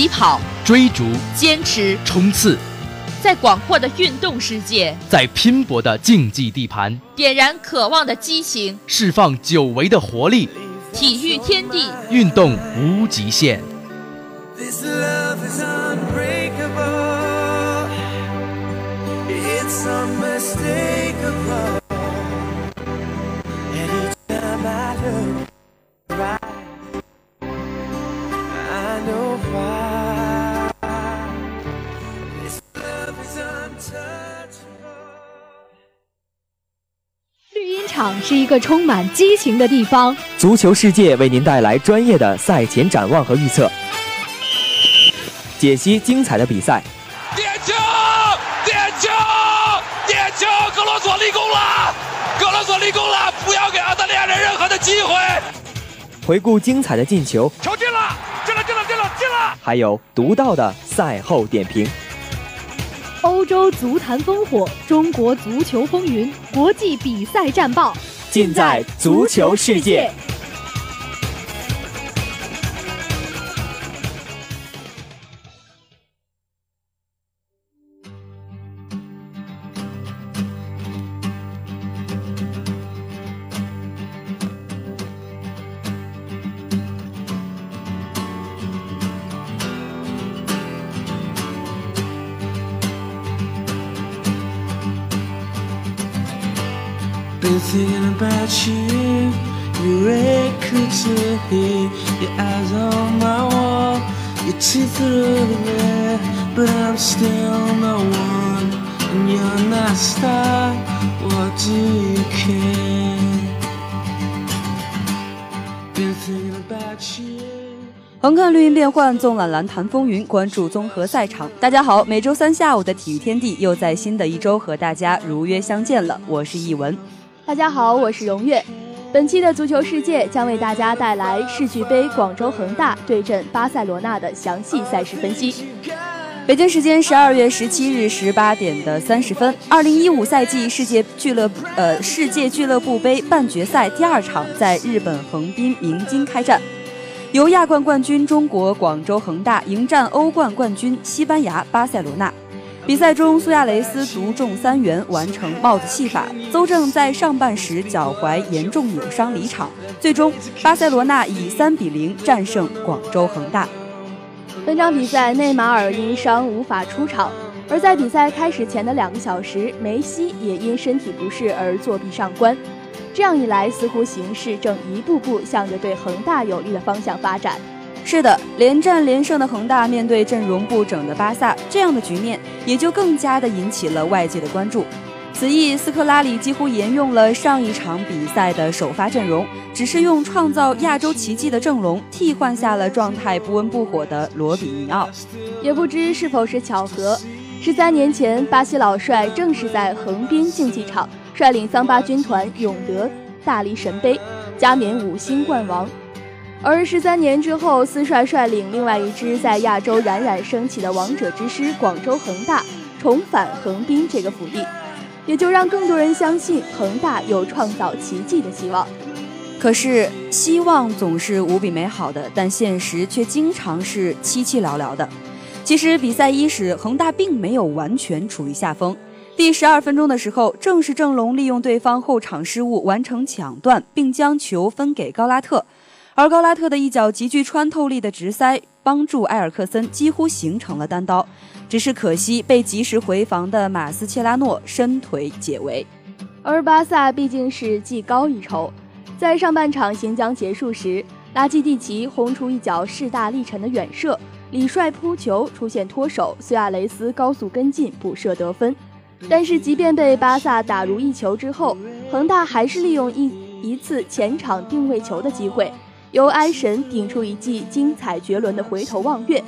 起跑、追逐、坚持、冲刺，在广阔的运动世界，在拼搏的竞技地盘，点燃渴望的激情，释放久违的活力。体育天地，运动无极限。绿茵场是一个充满激情的地方。足球世界为您带来专业的赛前展望和预测，解析精彩的比赛。点球！点球！点球！格罗索立功了！格罗索立功了！不要给澳大利亚人任何的机会。回顾精彩的进球，球进了！进了！进了！进了！进了！还有独到的赛后点评。欧洲足坛烽火，中国足球风云，国际比赛战报，尽在足球世界。横看绿茵变幻，纵览蓝坛风云，关注综合赛场。大家好，每周三下午的体育天地又在新的一周和大家如约相见了。我是易文。大家好，我是荣月。本期的足球世界将为大家带来世俱杯广州恒大对阵巴塞罗那的详细赛事分析。北京时间十二月十七日十八点的三十分，二零一五赛季世界俱乐呃世界俱乐部杯半决赛第二场在日本横滨明津开战，由亚冠冠军中国广州恒大迎战欧冠冠军西班牙巴塞罗那。比赛中，苏亚雷斯独中三元，完成帽子戏法。邹正在上半时脚踝严重扭伤离场。最终，巴塞罗那以三比零战胜广州恒大。本场比赛，内马尔因伤无法出场，而在比赛开始前的两个小时，梅西也因身体不适而作弊上官。这样一来，似乎形势正一步步向着对恒大有利的方向发展。是的，连战连胜的恒大面对阵容不整的巴萨，这样的局面也就更加的引起了外界的关注。此役，斯科拉里几乎沿用了上一场比赛的首发阵容，只是用创造亚洲奇迹的阵容替换下了状态不温不火的罗比尼奥。也不知是否是巧合，十三年前，巴西老帅正是在横滨竞技场率领桑巴军团勇得大力神杯，加冕五星冠王。而十三年之后，斯帅率领另外一支在亚洲冉冉升起的王者之师广州恒大重返横滨这个福地，也就让更多人相信恒大有创造奇迹的希望。可是，希望总是无比美好的，但现实却经常是凄凄寥寥的。其实，比赛伊始，恒大并没有完全处于下风。第十二分钟的时候，正是郑龙利用对方后场失误完成抢断，并将球分给高拉特。而高拉特的一脚极具穿透力的直塞，帮助埃尔克森几乎形成了单刀，只是可惜被及时回防的马斯切拉诺伸腿解围。而巴萨毕竟是技高一筹，在上半场行将结束时，拉基蒂奇轰出一脚势大力沉的远射，李帅扑球出现脱手，苏亚雷斯高速跟进补射得分。但是，即便被巴萨打入一球之后，恒大还是利用一一次前场定位球的机会，由埃神顶出一记精彩绝伦的回头望月，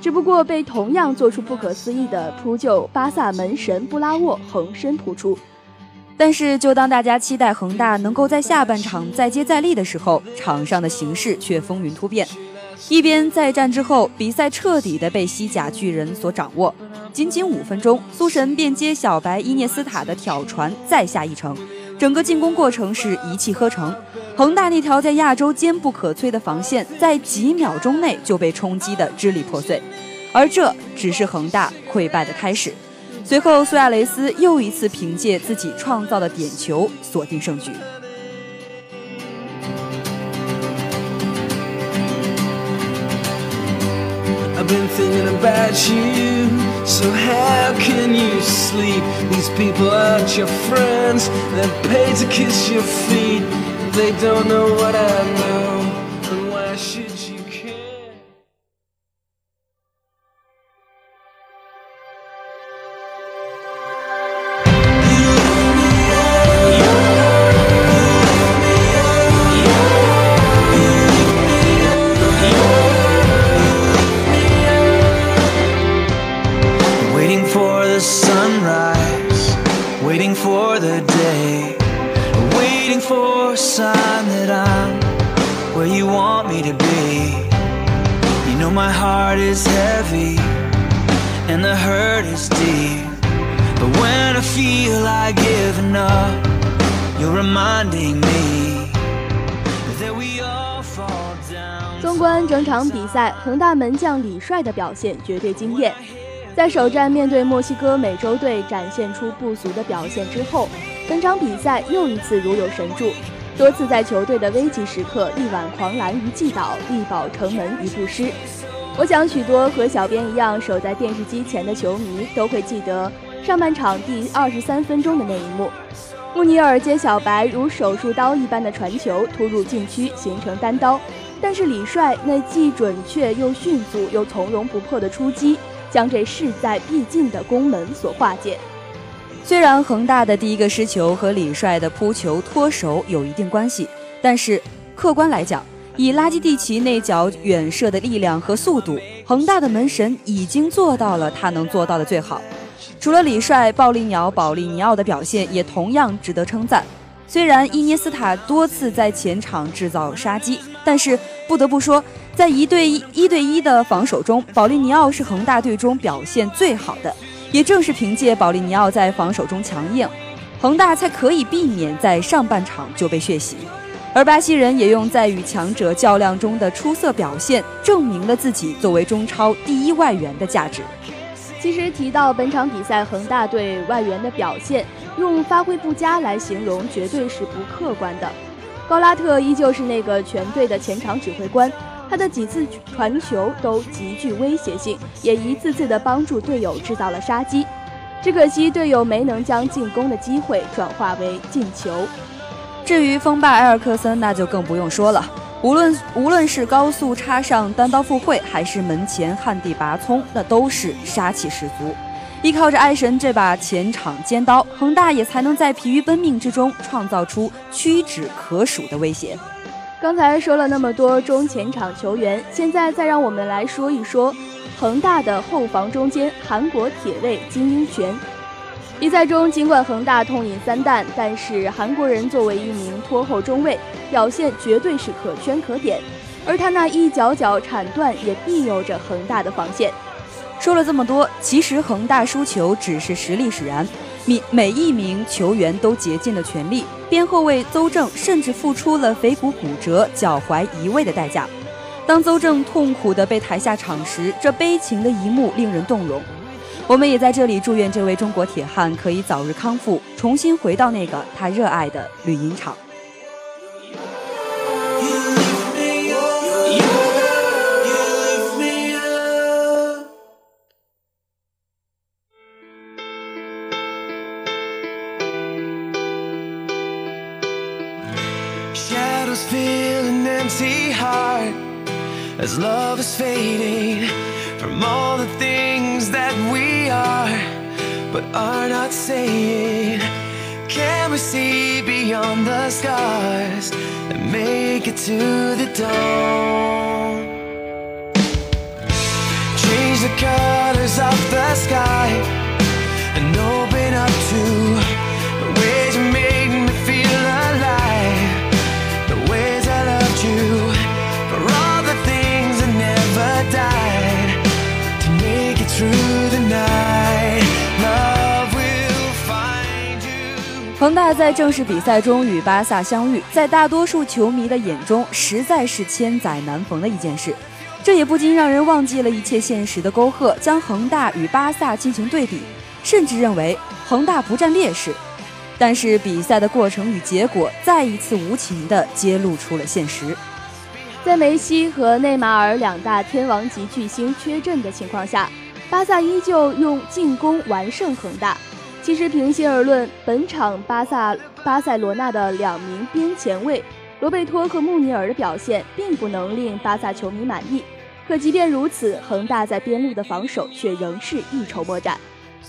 只不过被同样做出不可思议的扑救巴萨门神布拉沃横身扑出。但是，就当大家期待恒大能够在下半场再接再厉的时候，场上的形势却风云突变。一边再战之后，比赛彻底的被西甲巨人所掌握。仅仅五分钟，苏神便接小白伊涅斯塔的挑传再下一城，整个进攻过程是一气呵成。恒大那条在亚洲坚不可摧的防线，在几秒钟内就被冲击得支离破碎，而这只是恒大溃败的开始。随后，苏亚雷斯又一次凭借自己创造的点球锁定胜局。I've been thinking about you. So how can you sleep? These people aren't your friends. They're paid to kiss your feet. They don't know what I know. And why should day, waiting for a sign that I'm where you want me to be. You know my heart is heavy and the hurt is deep. But when I feel like giving up, you're reminding me that we all fall down. 纵观整场比赛，恒大门将李帅的表现绝对惊艳。在首战面对墨西哥美洲队展现出不俗的表现之后，本场比赛又一次如有神助，多次在球队的危急时刻力挽狂澜于既倒，力保城门于不失。我想，许多和小编一样守在电视机前的球迷都会记得上半场第二十三分钟的那一幕：穆尼尔接小白如手术刀一般的传球突入禁区，形成单刀，但是李帅那既准确又迅速又从容不迫的出击。将这势在必进的攻门所化解。虽然恒大的第一个失球和李帅的扑球脱手有一定关系，但是客观来讲，以拉基蒂奇那脚远射的力量和速度，恒大的门神已经做到了他能做到的最好。除了李帅，暴力鸟、保利尼奥的表现也同样值得称赞。虽然伊涅斯塔多次在前场制造杀机，但是不得不说，在一对一、一对一的防守中，保利尼奥是恒大队中表现最好的。也正是凭借保利尼奥在防守中强硬，恒大才可以避免在上半场就被血洗。而巴西人也用在与强者较量中的出色表现，证明了自己作为中超第一外援的价值。其实提到本场比赛恒大队外援的表现，用发挥不佳来形容绝对是不客观的。高拉特依旧是那个全队的前场指挥官，他的几次传球都极具威胁性，也一次次的帮助队友制造了杀机。只可惜队友没能将进攻的机会转化为进球。至于锋霸埃尔克森，那就更不用说了。无论无论是高速插上单刀赴会，还是门前旱地拔葱，那都是杀气十足。依靠着爱神这把前场尖刀，恒大也才能在疲于奔命之中创造出屈指可数的威胁。刚才说了那么多中前场球员，现在再让我们来说一说恒大的后防中间韩国铁卫金英权。比赛中，尽管恒大痛饮三弹，但是韩国人作为一名拖后中卫，表现绝对是可圈可点。而他那一脚脚铲断，也庇佑着恒大的防线。说了这么多，其实恒大输球只是实力使然，每每一名球员都竭尽了全力。边后卫邹正甚至付出了腓骨骨折、脚踝移位的代价。当邹正痛苦地被抬下场时，这悲情的一幕令人动容。我们也在这里祝愿这位中国铁汉可以早日康复，重新回到那个他热爱的绿茵场。Shadows fill an empty heart as love is fading. from all the things that we are, but are not saying. Can we see beyond the scars and make it to the dawn? Change the colors of the sky 恒大在正式比赛中与巴萨相遇，在大多数球迷的眼中，实在是千载难逢的一件事。这也不禁让人忘记了一切现实的沟壑，将恒大与巴萨进行对比，甚至认为恒大不占劣势。但是比赛的过程与结果再一次无情地揭露出了现实。在梅西和内马尔两大天王级巨星缺阵的情况下，巴萨依旧用进攻完胜恒大。其实平心而论，本场巴萨巴塞罗那的两名边前卫罗贝托和穆尼尔的表现并不能令巴萨球迷满意。可即便如此，恒大在边路的防守却仍是一筹莫展。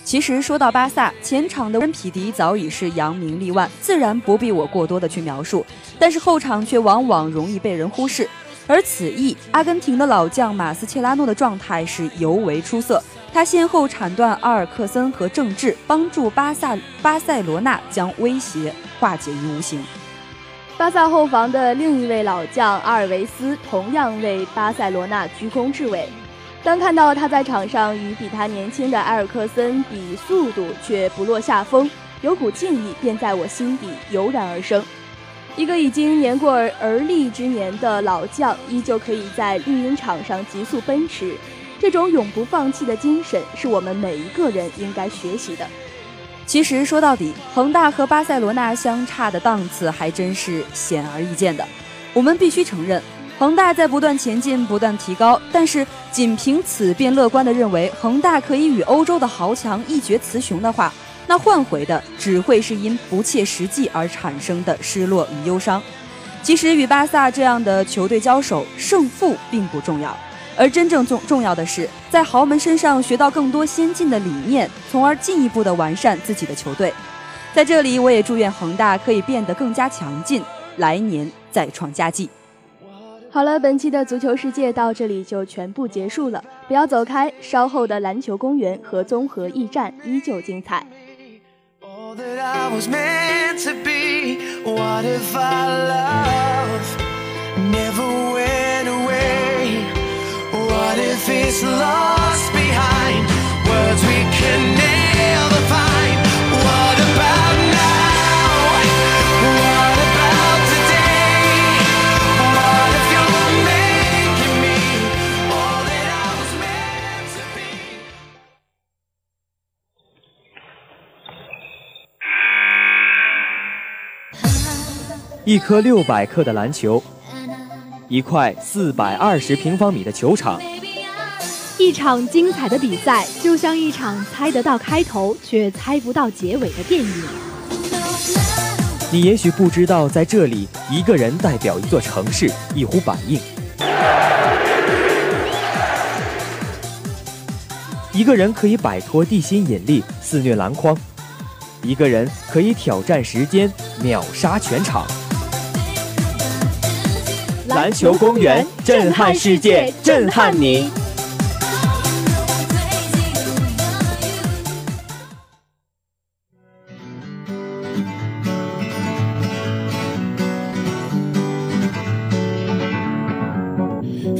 其实说到巴萨，前场的恩皮迪早已是扬名立万，自然不必我过多的去描述。但是后场却往往容易被人忽视。而此役，阿根廷的老将马斯切拉诺的状态是尤为出色，他先后铲断阿尔克森和郑智，帮助巴萨巴塞罗那将威胁化解于无形。巴萨后防的另一位老将阿尔维斯同样为巴塞罗那居功至伟。当看到他在场上与比他年轻的埃尔克森比速度却不落下风，有股敬意便在我心底油然而生。一个已经年过而立之年的老将，依旧可以在绿茵场上急速奔驰，这种永不放弃的精神，是我们每一个人应该学习的。其实说到底，恒大和巴塞罗那相差的档次还真是显而易见的。我们必须承认，恒大在不断前进、不断提高，但是仅凭此便乐观地认为恒大可以与欧洲的豪强一决雌雄的话，那换回的只会是因不切实际而产生的失落与忧伤。其实与巴萨这样的球队交手，胜负并不重要。而真正重重要的是，在豪门身上学到更多先进的理念，从而进一步的完善自己的球队。在这里，我也祝愿恒大可以变得更加强劲，来年再创佳绩。好了，本期的足球世界到这里就全部结束了，不要走开，稍后的篮球公园和综合驿站依旧精彩。All that I was meant to be. What if our love never went away? What if it's lost behind words we can never find? What about now? What about today? What if you're making me all that I was meant to be? 一颗六百克的篮球，一块四百二十平方米的球场，一场精彩的比赛，就像一场猜得到开头却猜不到结尾的电影。你也许不知道，在这里，一个人代表一座城市，一呼百应；一个人可以摆脱地心引力，肆虐篮筐；一个人可以挑战时间，秒杀全场。篮球公园，震撼世界，震撼你。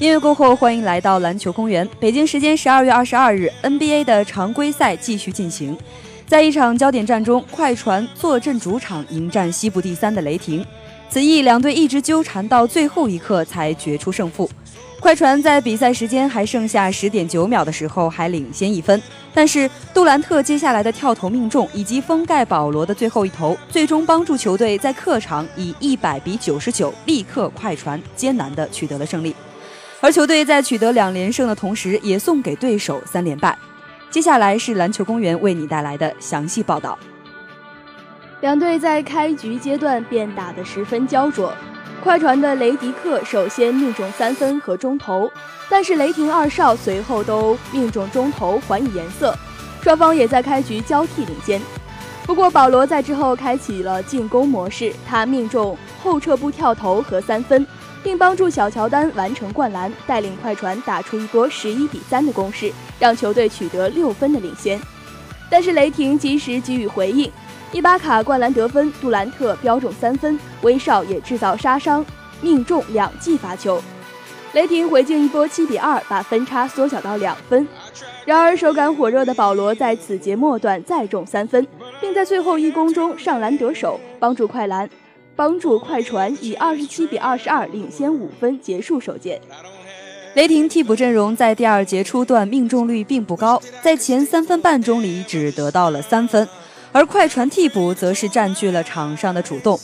音乐过后，欢迎来到篮球公园。北京时间十二月二十二日，NBA 的常规赛继续进行。在一场焦点战中，快船坐镇主场迎战西部第三的雷霆。此役两队一直纠缠到最后一刻才决出胜负。快船在比赛时间还剩下十点九秒的时候还领先一分，但是杜兰特接下来的跳投命中以及封盖保罗的最后一投，最终帮助球队在客场以一百比九十九力克快船，艰难地取得了胜利。而球队在取得两连胜的同时，也送给对手三连败。接下来是篮球公园为你带来的详细报道。两队在开局阶段便打得十分焦灼。快船的雷迪克首先命中三分和中投，但是雷霆二少随后都命中中投还以颜色，双方也在开局交替领先。不过保罗在之后开启了进攻模式，他命中后撤步跳投和三分，并帮助小乔丹完成灌篮，带领快船打出一波十一比三的攻势，让球队取得六分的领先。但是雷霆及时给予回应。伊巴卡灌篮得分，杜兰特标中三分，威少也制造杀伤，命中两记罚球。雷霆回敬一波七比二，把分差缩小到两分。然而手感火热的保罗在此节末段再中三分，并在最后一攻中上篮得手，帮助快篮，帮助快船以二十七比二十二领先五分结束首节。雷霆替补阵容在第二节初段命中率并不高，在前三分半钟里只得到了三分。而快船替补则是占据了场上的主动，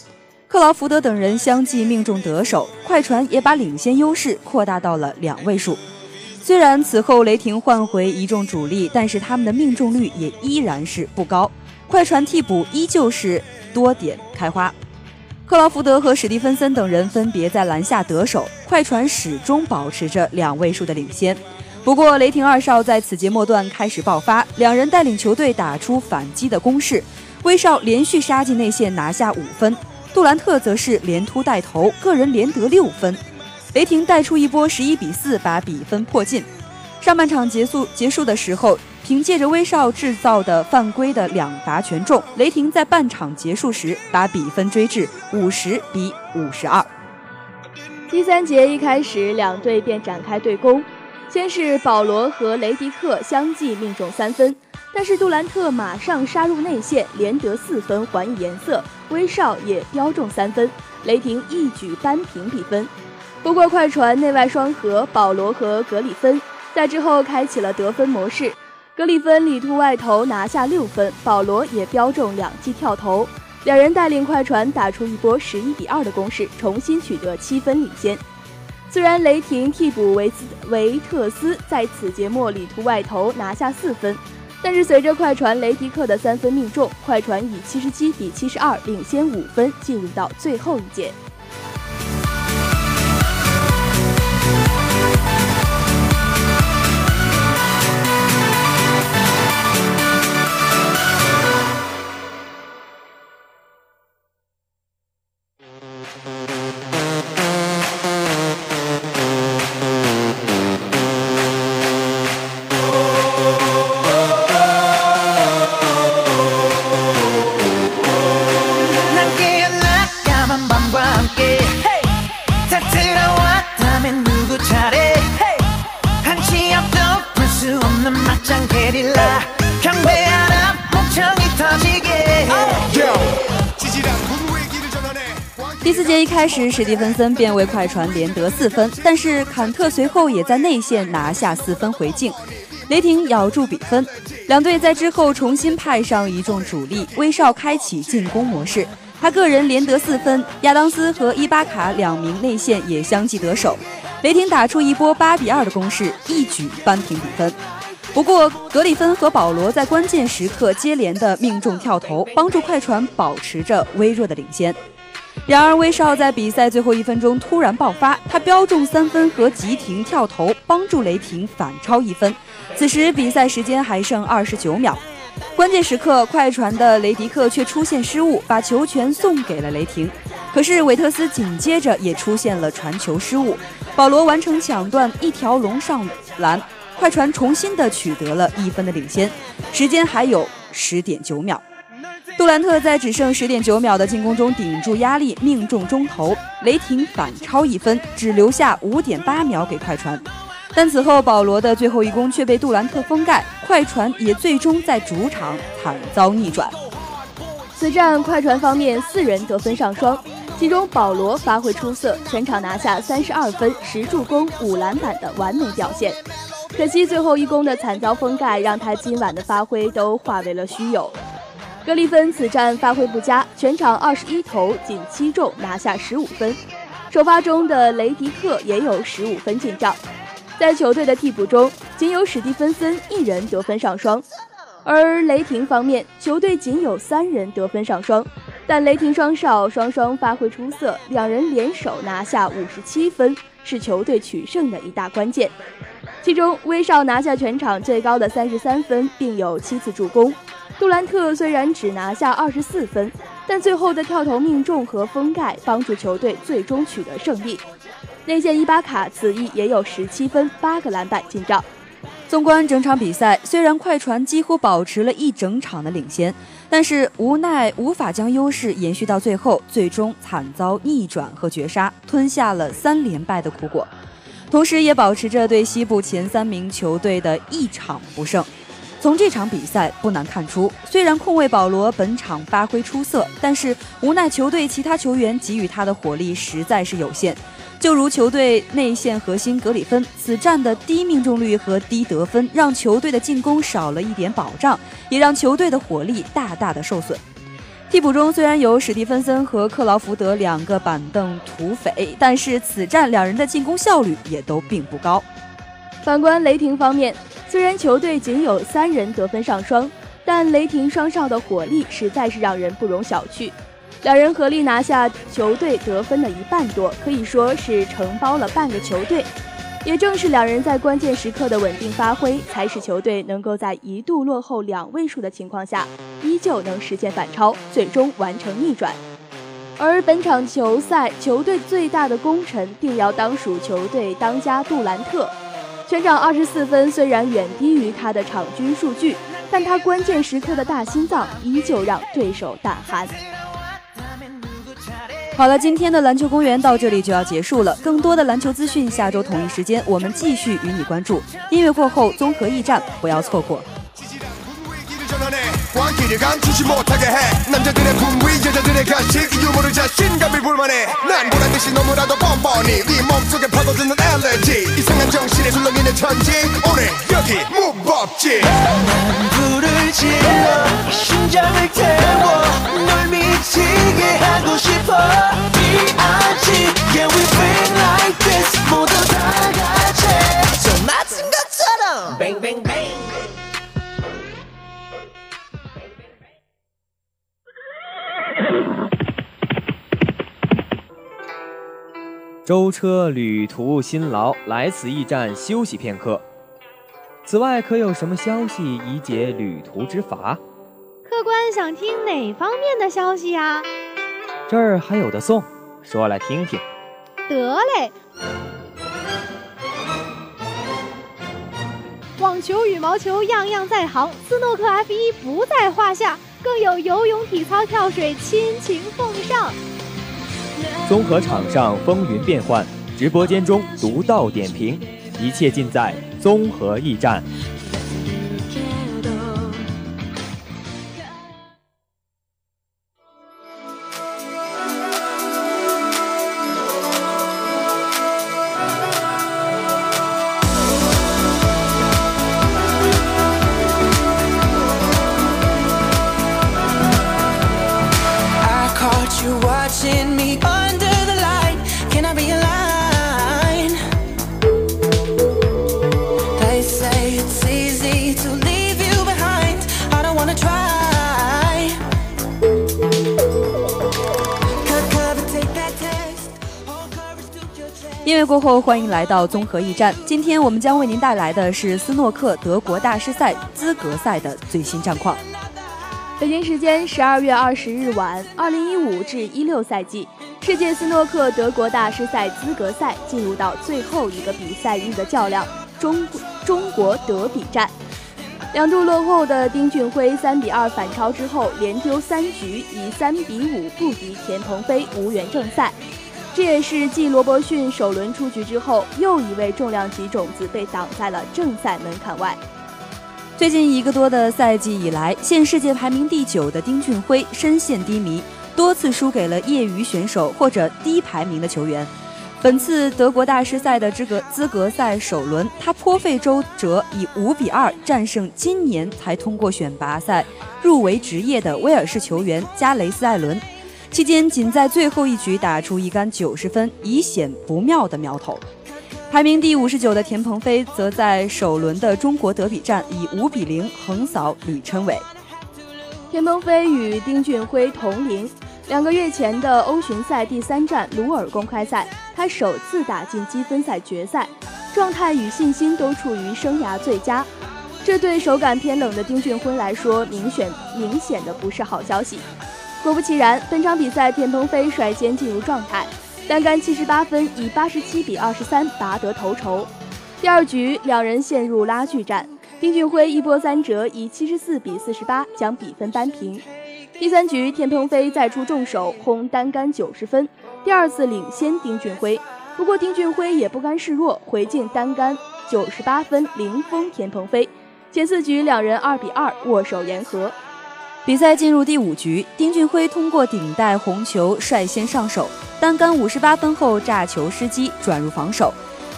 克劳福德等人相继命中得手，快船也把领先优势扩大到了两位数。虽然此后雷霆换回一众主力，但是他们的命中率也依然是不高。快船替补依旧是多点开花，克劳福德和史蒂芬森等人分别在篮下得手，快船始终保持着两位数的领先。不过，雷霆二少在此节末段开始爆发，两人带领球队打出反击的攻势。威少连续杀进内线拿下五分，杜兰特则是连突带投，个人连得六分。雷霆带出一波十一比四，把比分迫近。上半场结束结束的时候，凭借着威少制造的犯规的两罚全中，雷霆在半场结束时把比分追至五十比五十二。第三节一开始，两队便展开对攻。先是保罗和雷迪克相继命中三分，但是杜兰特马上杀入内线，连得四分还以颜色。威少也飙中三分，雷霆一举扳平比分。不过快船内外双核，保罗和格里芬在之后开启了得分模式，格里芬里突外投拿下六分，保罗也标中两记跳投，两人带领快船打出一波十一比二的攻势，重新取得七分领先。虽然雷霆替补维斯维特斯在此节末里图外投拿下四分，但是随着快船雷迪克的三分命中，快船以七十七比七十二领先五分，进入到最后一节。第四节一开始，史蒂芬森便为快船连得四分，但是坎特随后也在内线拿下四分回敬，雷霆咬住比分。两队在之后重新派上一众主力，威少开启进攻模式，他个人连得四分，亚当斯和伊巴卡两名内线也相继得手，雷霆打出一波八比二的攻势，一举扳平比分。不过格里芬和保罗在关键时刻接连的命中跳投，帮助快船保持着微弱的领先。然而，威少在比赛最后一分钟突然爆发，他标中三分和急停跳投，帮助雷霆反超一分。此时比赛时间还剩二十九秒，关键时刻，快船的雷迪克却出现失误，把球权送给了雷霆。可是韦特斯紧接着也出现了传球失误，保罗完成抢断，一条龙上篮，快船重新的取得了一分的领先。时间还有十点九秒。杜兰特在只剩十点九秒的进攻中顶住压力，命中中投，雷霆反超一分，只留下五点八秒给快船。但此后保罗的最后一攻却被杜兰特封盖，快船也最终在主场惨遭逆转。此战快船方面四人得分上双，其中保罗发挥出色，全场拿下三十二分、十助攻、五篮板的完美表现。可惜最后一攻的惨遭封盖，让他今晚的发挥都化为了虚有。格里芬此战发挥不佳，全场二十一投仅七中，拿下十五分。首发中的雷迪克也有十五分进账。在球队的替补中，仅有史蒂芬森一人得分上双。而雷霆方面，球队仅有三人得分上双，但雷霆双少双双发挥出色，两人联手拿下五十七分，是球队取胜的一大关键。其中，威少拿下全场最高的三十三分，并有七次助攻；杜兰特虽然只拿下二十四分，但最后的跳投命中和封盖帮助球队最终取得胜利。内线伊巴卡此役也有十七分、八个篮板进账。纵观整场比赛，虽然快船几乎保持了一整场的领先，但是无奈无法将优势延续到最后，最终惨遭逆转和绝杀，吞下了三连败的苦果，同时也保持着对西部前三名球队的一场不胜。从这场比赛不难看出，虽然控卫保罗本场发挥出色，但是无奈球队其他球员给予他的火力实在是有限。就如球队内线核心格里芬，此战的低命中率和低得分，让球队的进攻少了一点保障，也让球队的火力大大的受损。替补中虽然有史蒂芬森和克劳福德两个板凳土匪，但是此战两人的进攻效率也都并不高。反观雷霆方面，虽然球队仅有三人得分上双，但雷霆双少的火力实在是让人不容小觑。两人合力拿下球队得分的一半多，可以说是承包了半个球队。也正是两人在关键时刻的稳定发挥，才使球队能够在一度落后两位数的情况下，依旧能实现反超，最终完成逆转。而本场球赛，球队最大的功臣定要当属球队当家杜兰特。全场二十四分虽然远低于他的场均数据，但他关键时刻的大心脏依旧让对手胆寒。好了，今天的篮球公园到这里就要结束了。更多的篮球资讯，下周同一时间我们继续与你关注。音乐过后，综合驿站不要错过。 광기를 감추지 못하게 해. 남자들의 분위 여자들의 간식 유머를 자신감이 불만해. 난 보란듯이 너무나도 뻔뻔히 네 몸속에 파고드는 엘레지 이상한 정신에 술렁이는 천지. 오늘 여기 무법지. 난 불을 질러 심장을 태워 널 미치게 하고 싶어. B.I.G. Yeah we been like this 모두 다 같이. 저 맞은 것처럼. Bang 舟车旅途辛劳，来此驿站休息片刻。此外，可有什么消息以解旅途之乏？客官想听哪方面的消息呀？这儿还有的送，说来听听。得嘞。网球、羽毛球样样在行，斯诺克 F 一不在话下，更有游泳、体操、跳水亲情奉上。综合场上风云变幻，直播间中独到点评，一切尽在综合驿站。过后，欢迎来到综合驿站。今天我们将为您带来的是斯诺克德国大师赛资格赛的最新战况。北京时间十二月二十日晚，二零一五至一六赛季世界斯诺克德国大师赛资格赛进入到最后一个比赛日的较量——中中国德比战。两度落后的丁俊晖三比二反超之后，连丢三局，以三比五不敌田鹏飞，无缘正赛。这也是继罗伯逊首轮出局之后，又一位重量级种子被挡在了正赛门槛外。最近一个多的赛季以来，现世界排名第九的丁俊晖深陷低迷。多次输给了业余选手或者低排名的球员。本次德国大师赛的资格资格赛首轮，他颇费周折，以五比二战胜今年才通过选拔赛入围职业的威尔士球员加雷斯·艾伦。期间仅在最后一局打出一杆九十分，已显不妙的苗头。排名第五十九的田鹏飞则在首轮的中国德比战以五比零横扫吕琛伟。田鹏飞与丁俊晖同龄。两个月前的欧巡赛第三站鲁尔公开赛，他首次打进积分赛决赛，状态与信心都处于生涯最佳。这对手感偏冷的丁俊晖来说，明显明显的不是好消息。果不其然，本场比赛田鹏飞率先进入状态，单杆七十八分，以八十七比二十三拔得头筹。第二局，两人陷入拉锯战，丁俊晖一波三折，以七十四比四十八将比分扳平。第三局，田鹏飞再出重手，轰单杆九十分，第二次领先丁俊晖。不过丁俊晖也不甘示弱，回敬单杆九十八分，零封田鹏飞。前四局两人二比二握手言和。比赛进入第五局，丁俊晖通过顶带红球率先上手，单杆五十八分后炸球失机，转入防守。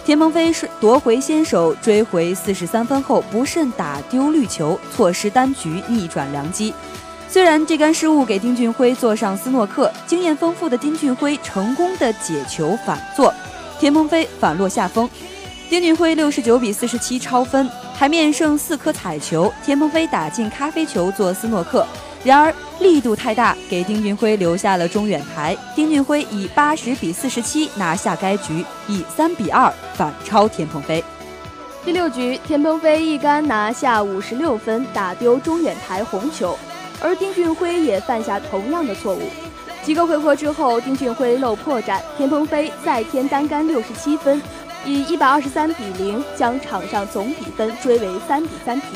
田鹏飞是夺回先手，追回四十三分后不慎打丢绿球，错失单局逆转良机。虽然这杆失误给丁俊晖坐上斯诺克，经验丰富的丁俊晖成功的解球反坐，田鹏飞反落下风。丁俊晖六十九比四十七超分，台面剩四颗彩球，田鹏飞打进咖啡球做斯诺克，然而力度太大，给丁俊晖留下了中远台。丁俊晖以八十比四十七拿下该局，以三比二反超田鹏飞。第六局，田鹏飞一杆拿下五十六分，打丢中远台红球。而丁俊晖也犯下同样的错误。几个回合之后，丁俊晖漏破绽，田鹏飞再添单杆六十七分，以一百二十三比零将场上总比分追为三比三平。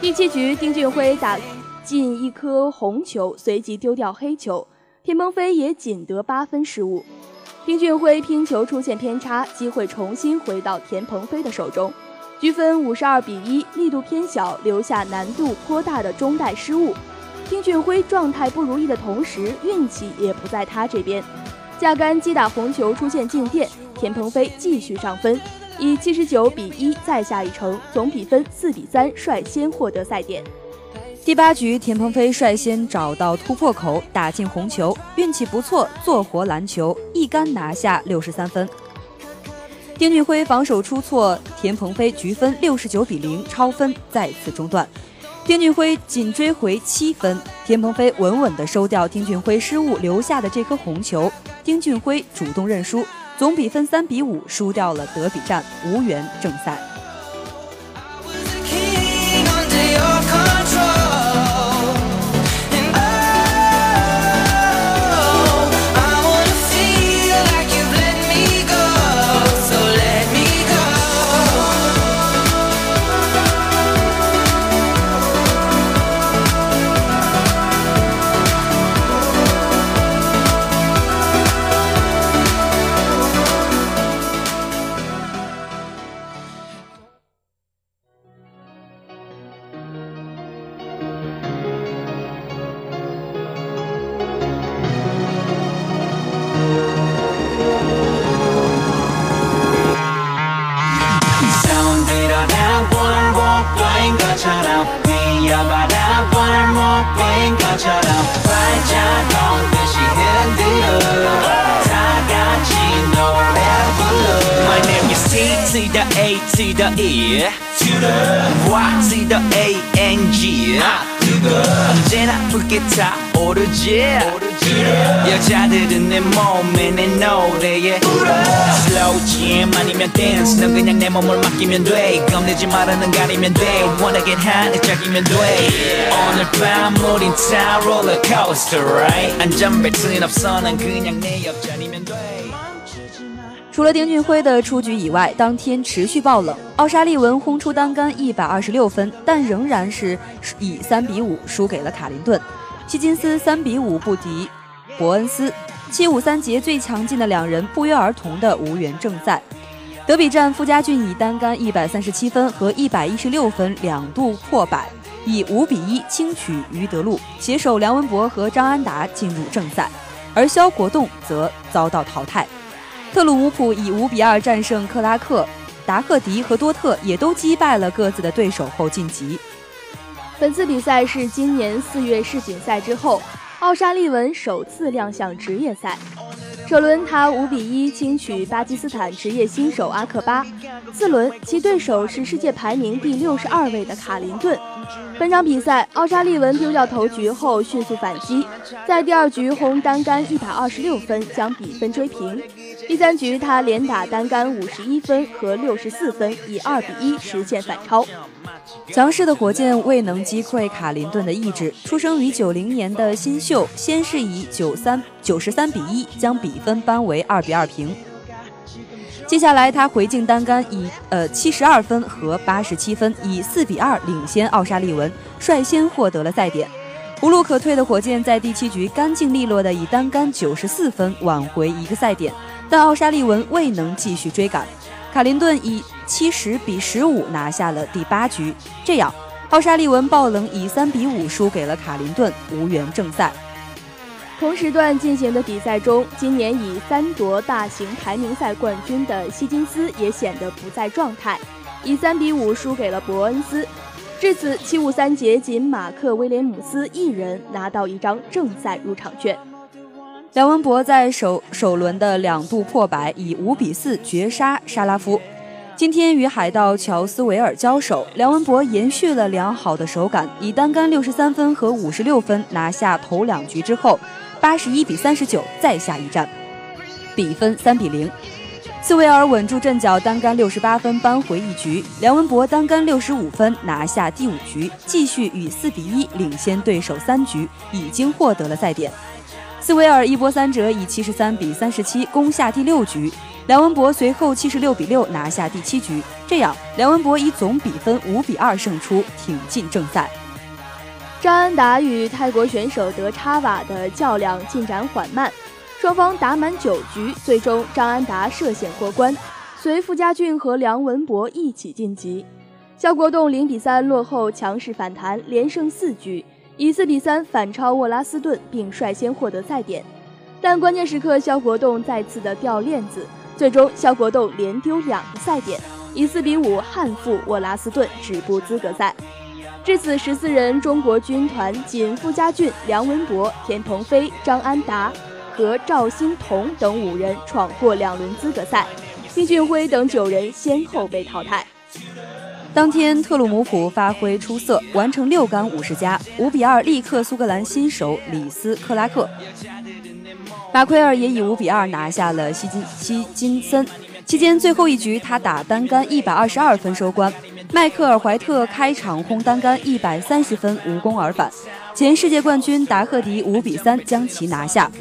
第七局，丁俊晖打进一颗红球，随即丢掉黑球，田鹏飞也仅得八分失误。丁俊晖拼球出现偏差，机会重新回到田鹏飞的手中。局分五十二比一，力度偏小，留下难度颇大的中袋失误。丁俊晖状态不如意的同时，运气也不在他这边。架杆击打红球出现静电，田鹏飞继续上分，以七十九比一再下一城，总比分四比三率先获得赛点。第八局，田鹏飞率先找到突破口，打进红球，运气不错，做活篮球，一杆拿下六十三分。丁俊晖防守出错，田鹏飞局分六十九比零超分，再次中断。丁俊晖仅追回七分，田鹏飞稳稳地收掉丁俊晖失误留下的这颗红球。丁俊晖主动认输，总比分三比五输掉了德比战，无缘正赛。the E to the Y to the A N G 언제나 붉게 타오르지 여자들은 내 몸에 내 노래에 Slow jam 아니면 dance 넌 그냥 내 몸을 맡기면 돼 겁내지 말아 는 가리면 돼 원하게 하는 짝이면 돼 오늘 밤 우린 타 롤러코스터 right 안전벨트는 없어 난 그냥 내 옆자리면 돼 除了丁俊晖的出局以外，当天持续爆冷。奥沙利文轰出单杆一百二十六分，但仍然是以三比五输给了卡林顿。希金斯三比五不敌伯恩斯。七五三节最强劲的两人不约而同的无缘正赛。德比战，傅家俊以单杆一百三十七分和一百一十六分两度破百。以五比一轻取于德禄，携手梁文博和张安达进入正赛，而肖国栋则遭到淘汰。特鲁姆普以五比二战胜克拉克，达赫迪和多特也都击败了各自的对手后晋级。本次比赛是今年四月世锦赛之后，奥沙利文首次亮相职业赛。首轮他五比一轻取巴基斯坦职业新手阿克巴，次轮其对手是世界排名第六十二位的卡林顿。本场比赛，奥沙利文丢掉头局后迅速反击，在第二局轰单杆一百二十六分将比分追平。第三局他连打单杆五十一分和六十四分，以二比一实现反超。强势的火箭未能击溃卡林顿的意志。出生于九零年的新秀，先是以九三九十三比一将比分扳为二比二平。接下来他回敬单杆以呃七十二分和八十七分，以四比二领先奥沙利文，率先获得了赛点。无路可退的火箭在第七局干净利落的以单杆九十四分挽回一个赛点，但奥沙利文未能继续追赶。卡林顿以七十比十五拿下了第八局，这样奥沙利文爆冷以三比五输给了卡林顿，无缘正赛。同时段进行的比赛中，今年以三夺大型排名赛冠军的希金斯也显得不在状态，以三比五输给了伯恩斯。至此，七五三节仅马克威廉姆斯一人拿到一张正赛入场券。梁文博在首首轮的两度破百，以五比四绝杀沙拉夫。今天与海盗乔斯维尔交手，梁文博延续了良好的手感，以单杆六十三分和五十六分拿下头两局之后，八十一比三十九再下一战，比分三比零。斯维尔稳住阵脚，单杆六十八分扳回一局。梁文博单杆六十五分拿下第五局，继续以四比一领先对手三局，已经获得了赛点。斯维尔一波三折，以七十三比三十七攻下第六局。梁文博随后七十六比六拿下第七局，这样梁文博以总比分五比二胜出，挺进正赛。张安达与泰国选手德差瓦的较量进展缓慢，双方打满九局，最终张安达涉险过关，随傅家俊和梁文博一起晋级。肖国栋零比三落后，强势反弹，连胜四局。以四比三反超沃拉斯顿，并率先获得赛点，但关键时刻肖国栋再次的掉链子，最终肖国栋连丢两个赛点，以四比五憾负沃拉斯顿，止步资格赛。至此，十四人中国军团仅傅家俊、梁文博、田鹏飞、张安达和赵欣彤等五人闯过两轮资格赛，丁俊晖等九人先后被淘汰。当天，特鲁姆普发挥出色，完成六杆五十加，五比二力克苏格兰新手里斯克拉克。马奎尔也以五比二拿下了希金希金森。期间最后一局，他打单杆一百二十二分收官。迈克尔怀特开场轰单杆一百三十分，无功而返。前世界冠军达赫迪五比三将其拿下。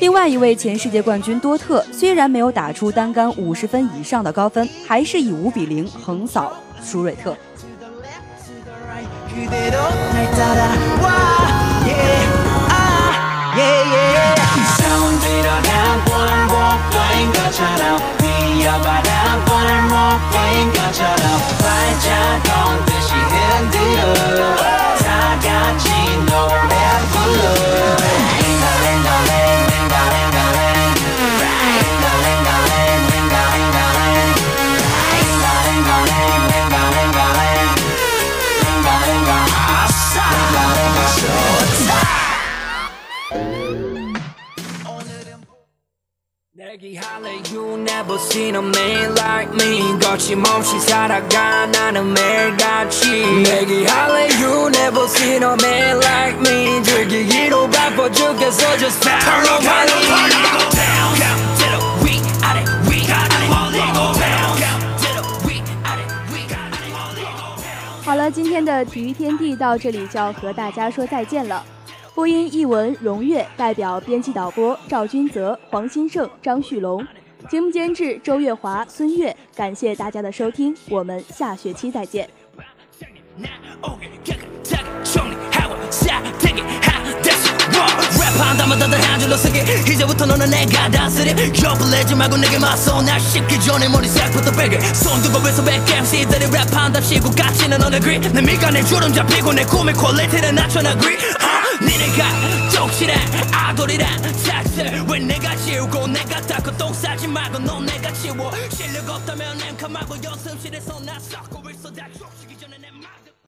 另外一位前世界冠军多特虽然没有打出单杆五十分以上的高分，还是以五比零横扫。舒瑞特。好了，今天的体育天地到这里就要和大家说再见了。播音：译文、荣月，代表编辑导播赵君泽、黄新胜、张旭龙，节目监制周月华、孙悦。感谢大家的收听，我们下学期再见。 들러서게 이제부터 너는 내가 다스려 옆을 내지 말고 내게 맞서 날 씹기 전에 머리색부터 베게 손 두고 왼손 백 MC들이 랩한답시고 the grid 내 미간에 주름 잡히고 내 꿈의 퀄리티를 낮춰나 어, 니네가 쪽실해 아돌이란 삭스 왜 내가 지우고 내가 닦고 똥 싸지 말고 넌 내가 치워. 실력 없다면 말고 연습실에서 나 썩고